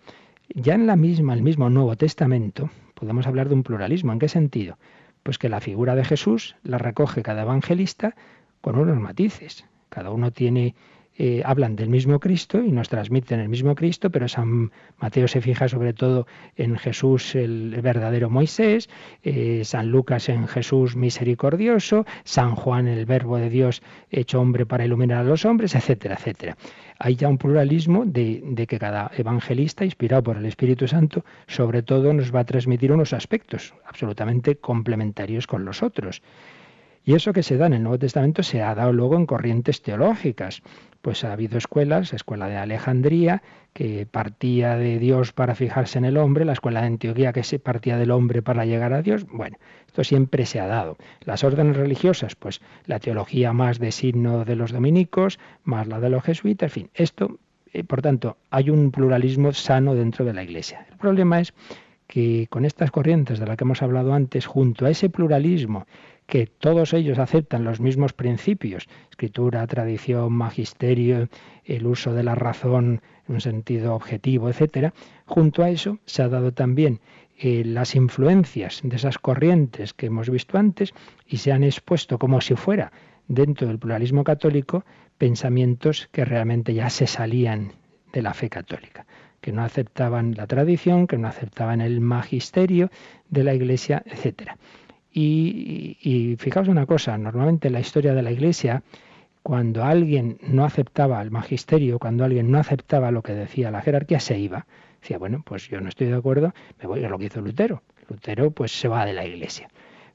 Ya en la misma, el mismo Nuevo Testamento, podemos hablar de un pluralismo. ¿En qué sentido? Pues que la figura de Jesús la recoge cada evangelista con unos matices. Cada uno tiene eh, hablan del mismo Cristo y nos transmiten el mismo Cristo, pero San Mateo se fija sobre todo en Jesús el verdadero Moisés, eh, San Lucas en Jesús misericordioso, San Juan el verbo de Dios hecho hombre para iluminar a los hombres, etcétera, etcétera. Hay ya un pluralismo de, de que cada evangelista, inspirado por el Espíritu Santo, sobre todo nos va a transmitir unos aspectos absolutamente complementarios con los otros. Y eso que se da en el Nuevo Testamento se ha dado luego en corrientes teológicas. Pues ha habido escuelas, escuela de Alejandría, que partía de Dios para fijarse en el hombre, la escuela de Antioquía, que se partía del hombre para llegar a Dios. Bueno, esto siempre se ha dado. Las órdenes religiosas, pues la teología más de signo de los dominicos, más la de los jesuitas, en fin, esto, eh, por tanto, hay un pluralismo sano dentro de la Iglesia. El problema es que con estas corrientes de las que hemos hablado antes, junto a ese pluralismo que todos ellos aceptan los mismos principios, escritura, tradición, magisterio, el uso de la razón en un sentido objetivo, etcétera, junto a eso se ha dado también eh, las influencias de esas corrientes que hemos visto antes y se han expuesto como si fuera dentro del pluralismo católico pensamientos que realmente ya se salían de la fe católica, que no aceptaban la tradición, que no aceptaban el magisterio de la Iglesia, etcétera. Y, fijaos una cosa, normalmente en la historia de la Iglesia, cuando alguien no aceptaba el magisterio, cuando alguien no aceptaba lo que decía la jerarquía, se iba. Decía, bueno, pues yo no estoy de acuerdo, me voy a lo que hizo Lutero. Lutero pues se va de la Iglesia.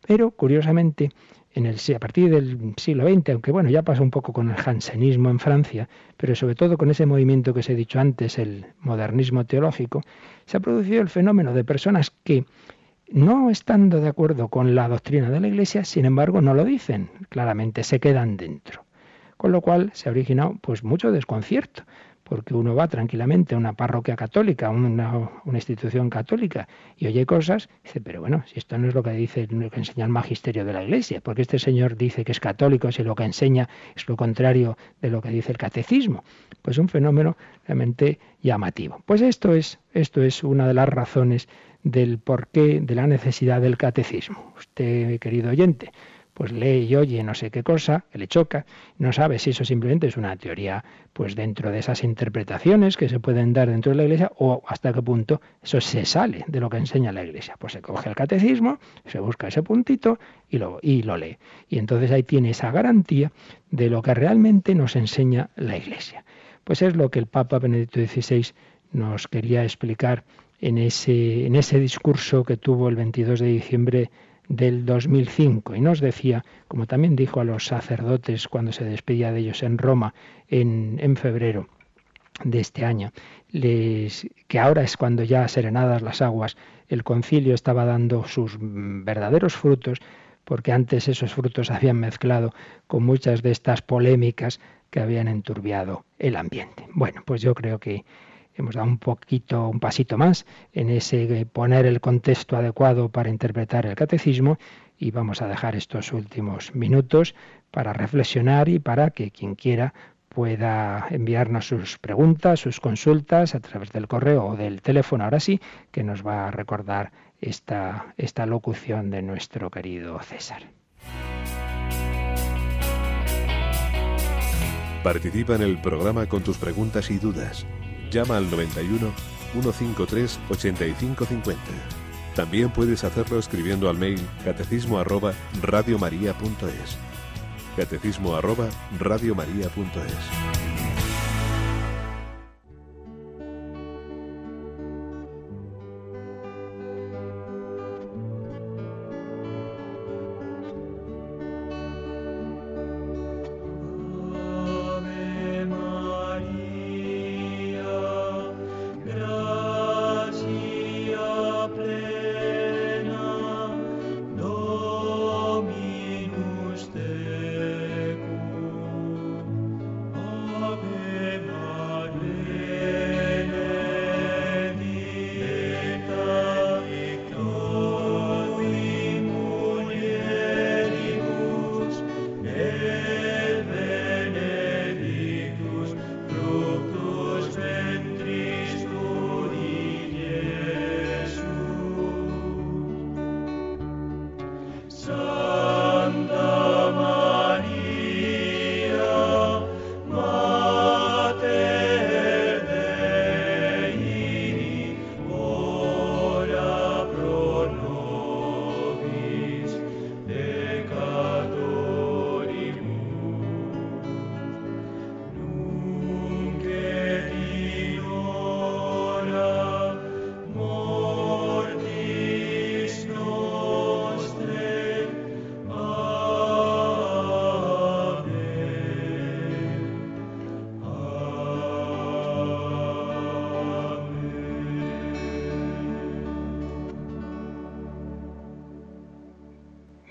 Pero curiosamente, en el, a partir del siglo XX, aunque bueno, ya pasó un poco con el jansenismo en Francia, pero sobre todo con ese movimiento que os he dicho antes, el modernismo teológico, se ha producido el fenómeno de personas que no estando de acuerdo con la doctrina de la Iglesia, sin embargo, no lo dicen, claramente se quedan dentro. Con lo cual se ha originado pues mucho desconcierto, porque uno va tranquilamente a una parroquia católica, una, una institución católica, y oye cosas, y dice, pero bueno, si esto no es lo que dice, lo que enseña el magisterio de la Iglesia, porque este señor dice que es católico si lo que enseña es lo contrario de lo que dice el catecismo. Pues un fenómeno realmente llamativo. Pues esto es, esto es una de las razones del porqué de la necesidad del catecismo. Usted, querido oyente, pues lee y oye no sé qué cosa, que le choca, no sabe si eso simplemente es una teoría pues dentro de esas interpretaciones que se pueden dar dentro de la Iglesia o hasta qué punto eso se sale de lo que enseña la Iglesia. Pues se coge el catecismo, se busca ese puntito y lo, y lo lee. Y entonces ahí tiene esa garantía de lo que realmente nos enseña la Iglesia. Pues es lo que el Papa Benedicto XVI nos quería explicar en ese, en ese discurso que tuvo el 22 de diciembre del 2005 y nos decía, como también dijo a los sacerdotes cuando se despedía de ellos en Roma en, en febrero de este año, que ahora es cuando ya serenadas las aguas, el concilio estaba dando sus verdaderos frutos, porque antes esos frutos habían mezclado con muchas de estas polémicas que habían enturbiado el ambiente. Bueno, pues yo creo que hemos dado un poquito, un pasito más en ese poner el contexto adecuado para interpretar el catecismo y vamos a dejar estos últimos minutos para reflexionar y para que quien quiera pueda enviarnos sus preguntas, sus consultas a través del correo o del teléfono, ahora sí, que nos va a recordar esta, esta locución de nuestro querido César. Participa en el programa con tus preguntas y dudas Llama al 91 153 8550. También puedes hacerlo escribiendo al mail catecismo arroba radiomaria.es. Catecismo arroba radiomaria.es.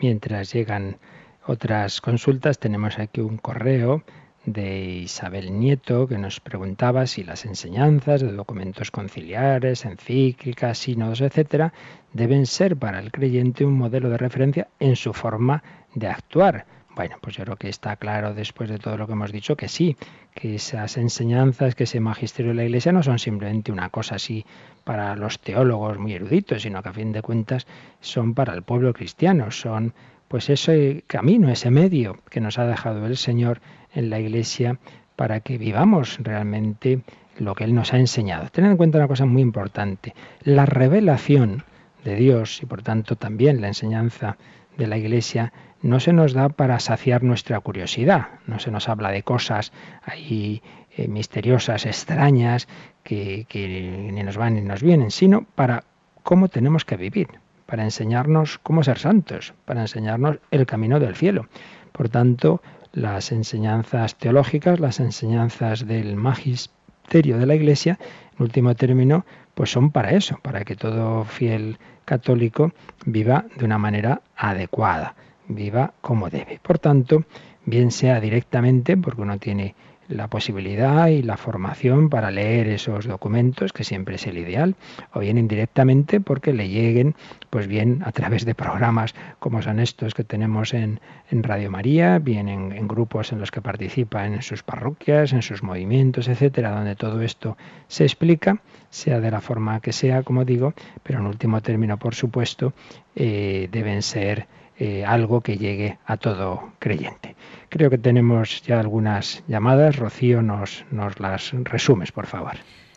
Mientras llegan otras consultas, tenemos aquí un correo de Isabel Nieto que nos preguntaba si las enseñanzas de documentos conciliares, encíclicas, sínodos, etcétera, deben ser para el creyente un modelo de referencia en su forma de actuar. Bueno, pues yo creo que está claro después de todo lo que hemos dicho que sí, que esas enseñanzas, que ese magisterio de la Iglesia no son simplemente una cosa así para los teólogos muy eruditos, sino que a fin de cuentas son para el pueblo cristiano, son pues ese camino, ese medio que nos ha dejado el Señor en la Iglesia para que vivamos realmente lo que Él nos ha enseñado. Tened en cuenta una cosa muy importante, la revelación de Dios y por tanto también la enseñanza de la Iglesia no se nos da para saciar nuestra curiosidad, no se nos habla de cosas ahí eh, misteriosas, extrañas, que, que ni nos van ni nos vienen, sino para cómo tenemos que vivir, para enseñarnos cómo ser santos, para enseñarnos el camino del cielo. Por tanto, las enseñanzas teológicas, las enseñanzas del magisterio de la Iglesia, en último término, pues son para eso, para que todo fiel católico viva de una manera adecuada viva como debe. Por tanto, bien sea directamente, porque uno tiene la posibilidad y la formación para leer esos documentos, que siempre es el ideal, o bien indirectamente porque le lleguen, pues bien a través de programas como son estos que tenemos en, en Radio María, bien en, grupos en los que participa en sus parroquias, en sus movimientos, etcétera, donde todo esto se explica, sea de la forma que sea, como digo, pero en último término, por supuesto, eh, deben ser eh, algo que llegue a todo creyente. Creo que tenemos ya algunas llamadas. Rocío, nos, nos las resumes, por favor.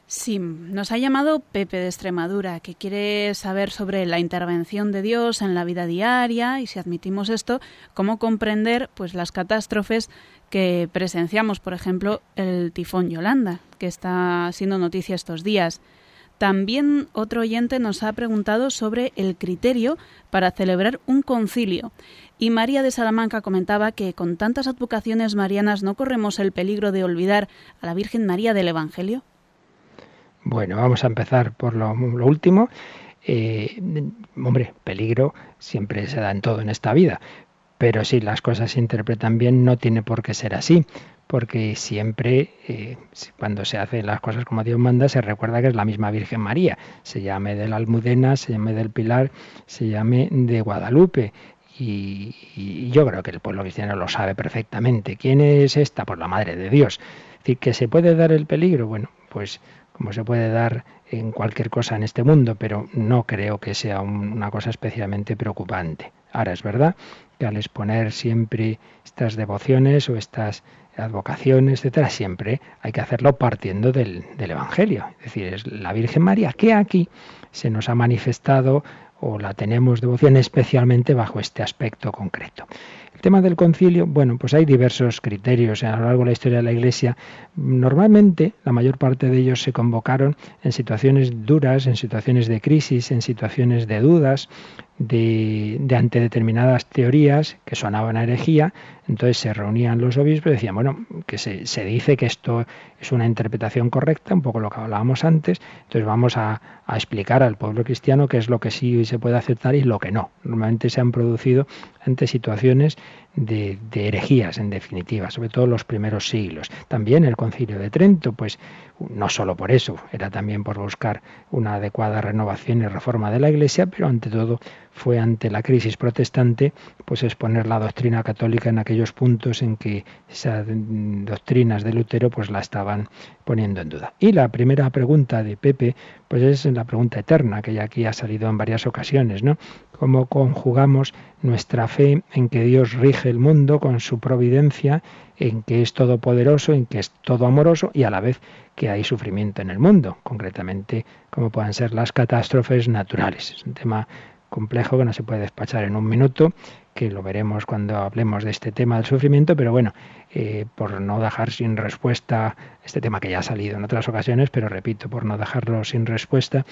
Sí, nos ha llamado Pepe de Extremadura, que quiere saber sobre la intervención de Dios en la vida diaria y si admitimos esto, cómo comprender pues las catástrofes que presenciamos, por ejemplo, el tifón Yolanda, que está siendo noticia estos días. También otro oyente nos ha preguntado sobre el criterio para celebrar un concilio. Y María de Salamanca comentaba que con tantas advocaciones marianas no corremos el peligro de olvidar a la Virgen María del Evangelio. Bueno, vamos a empezar por lo, último. Eh, hombre, peligro siempre se da en todo en esta vida, pero si las cosas se interpretan bien no tiene por qué ser así, porque siempre eh, cuando se hacen las cosas como Dios manda se recuerda que es la misma Virgen María, se llame de la Almudena, se llame del Pilar, se llame de Guadalupe. Y, yo creo que el pueblo cristiano lo sabe perfectamente. ¿Quién es esta? Pues la Madre de Dios. Es decir, que se puede dar el peligro. Bueno, pues como se puede dar en cualquier cosa en este mundo, pero no creo que sea una cosa especialmente preocupante. Ahora es verdad que al exponer siempre estas devociones o estas advocaciones, etcétera, siempre hay que hacerlo partiendo del, del Evangelio. Es decir, es la Virgen María que aquí se nos ha manifestado o la tenemos devoción especialmente bajo este aspecto concreto tema del concilio, bueno, pues hay diversos criterios a lo largo de la historia de la Iglesia. Normalmente, la mayor parte de ellos se convocaron en situaciones duras, en situaciones de crisis, en situaciones de dudas, de ante determinadas teorías que sonaban a herejía, entonces se reunían los obispos y decían, bueno, que se, dice que esto es una interpretación correcta, un poco lo que hablábamos antes, entonces vamos a, explicar al pueblo cristiano qué es lo que sí se puede aceptar y lo que no. Normalmente se han producido ante situaciones de, herejías, en definitiva, sobre todo los primeros siglos. También el concilio de Trento, pues no solo por eso, era también por buscar una adecuada renovación y reforma de la Iglesia, pero ante todo fue ante la crisis protestante, pues exponer la doctrina católica en aquellos puntos en que esas doctrinas de Lutero pues la estaban poniendo en duda. Y la primera pregunta de Pepe, pues es la pregunta eterna, que ya aquí ha salido en varias ocasiones, ¿no? ¿Cómo conjugamos nuestra fe en que Dios rige el mundo con su providencia, en que es todopoderoso, en que es todo amoroso y a la vez que hay sufrimiento en el mundo, concretamente como puedan ser las catástrofes naturales. Es un tema complejo que no se puede despachar en un minuto, que lo veremos cuando hablemos de este tema del sufrimiento, pero bueno, eh, por no dejar sin respuesta este tema que ya ha salido en otras ocasiones, pero repito, por no dejarlo sin respuesta,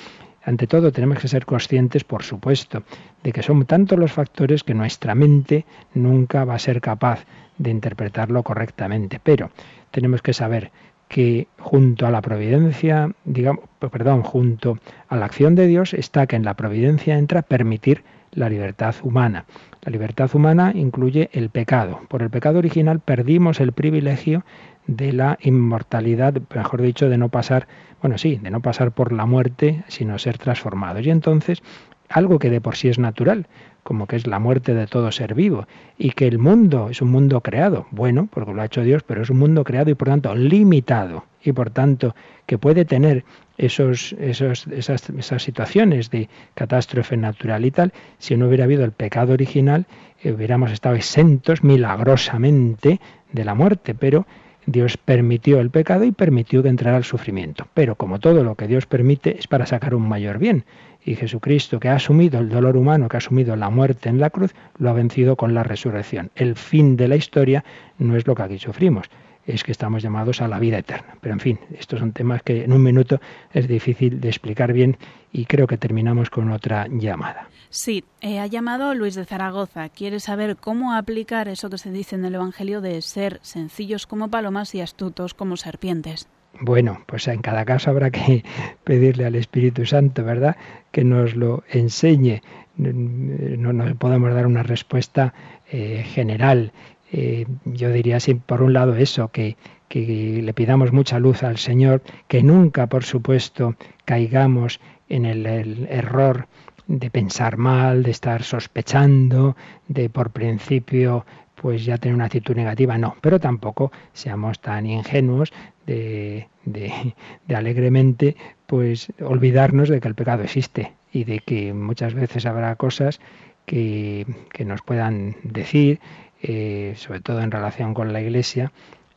ante todo tenemos que ser conscientes, por supuesto, de que son tantos los factores que nuestra mente nunca va a ser capaz de interpretarlo correctamente, pero tenemos que saber que junto a la providencia, digamos, perdón, junto a la acción de Dios está que en la providencia entra permitir la libertad humana. La libertad humana incluye el pecado. Por el pecado original perdimos el privilegio de la inmortalidad, mejor dicho, de no pasar, bueno, sí, de no pasar por la muerte, sino ser transformados. Y entonces, algo que de por sí es natural, como que es la muerte de todo ser vivo, y que el mundo es un mundo creado, bueno, porque lo ha hecho Dios, pero es un mundo creado y por tanto limitado, y por tanto que puede tener esos, esos, esas, esas situaciones de catástrofe natural y tal, si no hubiera habido el pecado original, eh, hubiéramos estado exentos milagrosamente de la muerte, pero Dios permitió el pecado y permitió que entrara el sufrimiento. Pero como todo lo que Dios permite es para sacar un mayor bien y Jesucristo, que ha asumido el dolor humano, que ha asumido la muerte en la cruz, lo ha vencido con la resurrección. El fin de la historia no es lo que aquí sufrimos, es que estamos llamados a la vida eterna. Pero en fin, estos son temas que en un minuto es difícil de explicar bien y creo que terminamos con otra llamada. Sí, eh, ha llamado Luis de Zaragoza. Quiere saber cómo aplicar eso que se dice en el Evangelio de ser sencillos como palomas y astutos como serpientes. Bueno, pues en cada caso habrá que (laughs) pedirle al Espíritu Santo, ¿verdad?, que nos lo enseñe. No, nos podemos dar una respuesta eh, general. Eh, yo diría, sí, por un lado eso, que, que le pidamos mucha luz al Señor, que nunca, por supuesto, caigamos en el, el, error de pensar mal, de estar sospechando, de por principio pues ya tener una actitud negativa, no, pero tampoco seamos tan ingenuos de, de, de, alegremente pues olvidarnos de que el pecado existe y de que muchas veces habrá cosas que, nos puedan decir, eh, sobre todo en relación con la Iglesia,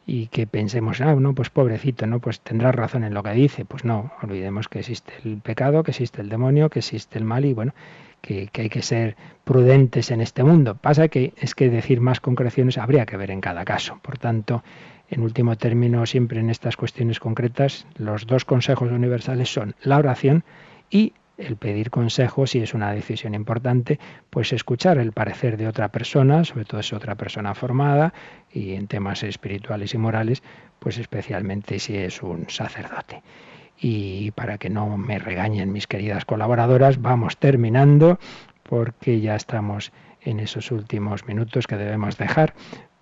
y que pensemos, ah, no, pues pobrecito, no, pues tendrá razón en lo que dice. Pues no, olvidemos que existe el pecado, que existe el demonio, que existe el mal y bueno, que, que, hay que ser prudentes en este mundo. Pasa que es que decir más concreciones habría que ver en cada caso. Por tanto, en último término, siempre en estas cuestiones concretas, los dos consejos universales son la oración y el pedir consejo, si es una decisión importante, pues escuchar el parecer de otra persona, sobre todo es otra persona formada, y en temas espirituales y morales, pues especialmente si es un sacerdote. Y para que no me regañen mis queridas colaboradoras, vamos terminando, porque ya estamos en esos últimos minutos que debemos dejar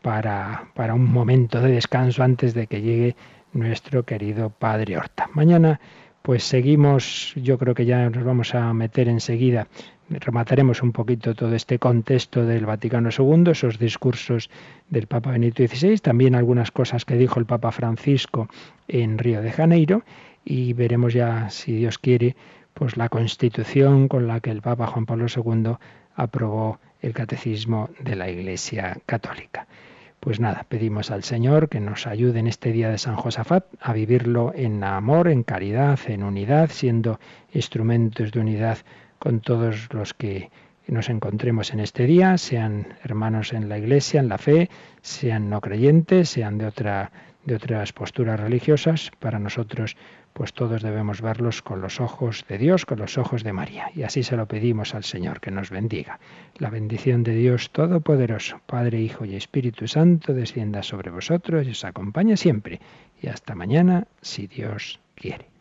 para, para un momento de descanso antes de que llegue nuestro querido Padre Horta. Mañana pues seguimos, yo creo que ya nos vamos a meter enseguida, remataremos un poquito todo este contexto del Vaticano II, esos discursos del Papa Benito XVI, también algunas cosas que dijo el Papa Francisco en Río de Janeiro y veremos ya, si Dios quiere, pues la constitución con la que el Papa Juan Pablo II aprobó el catecismo de la Iglesia Católica. Pues nada, pedimos al Señor que nos ayude en este día de San Josafat a vivirlo en amor, en caridad, en unidad, siendo instrumentos de unidad con todos los que nos encontremos en este día, sean hermanos en la Iglesia, en la fe, sean no creyentes, sean de de otras posturas religiosas, para nosotros pues todos debemos verlos con los ojos de Dios, con los ojos de María. Y así se lo pedimos al Señor, que nos bendiga. La bendición de Dios Todopoderoso, Padre, Hijo y Espíritu Santo, descienda sobre vosotros y os acompañe siempre. Y hasta mañana, si Dios quiere.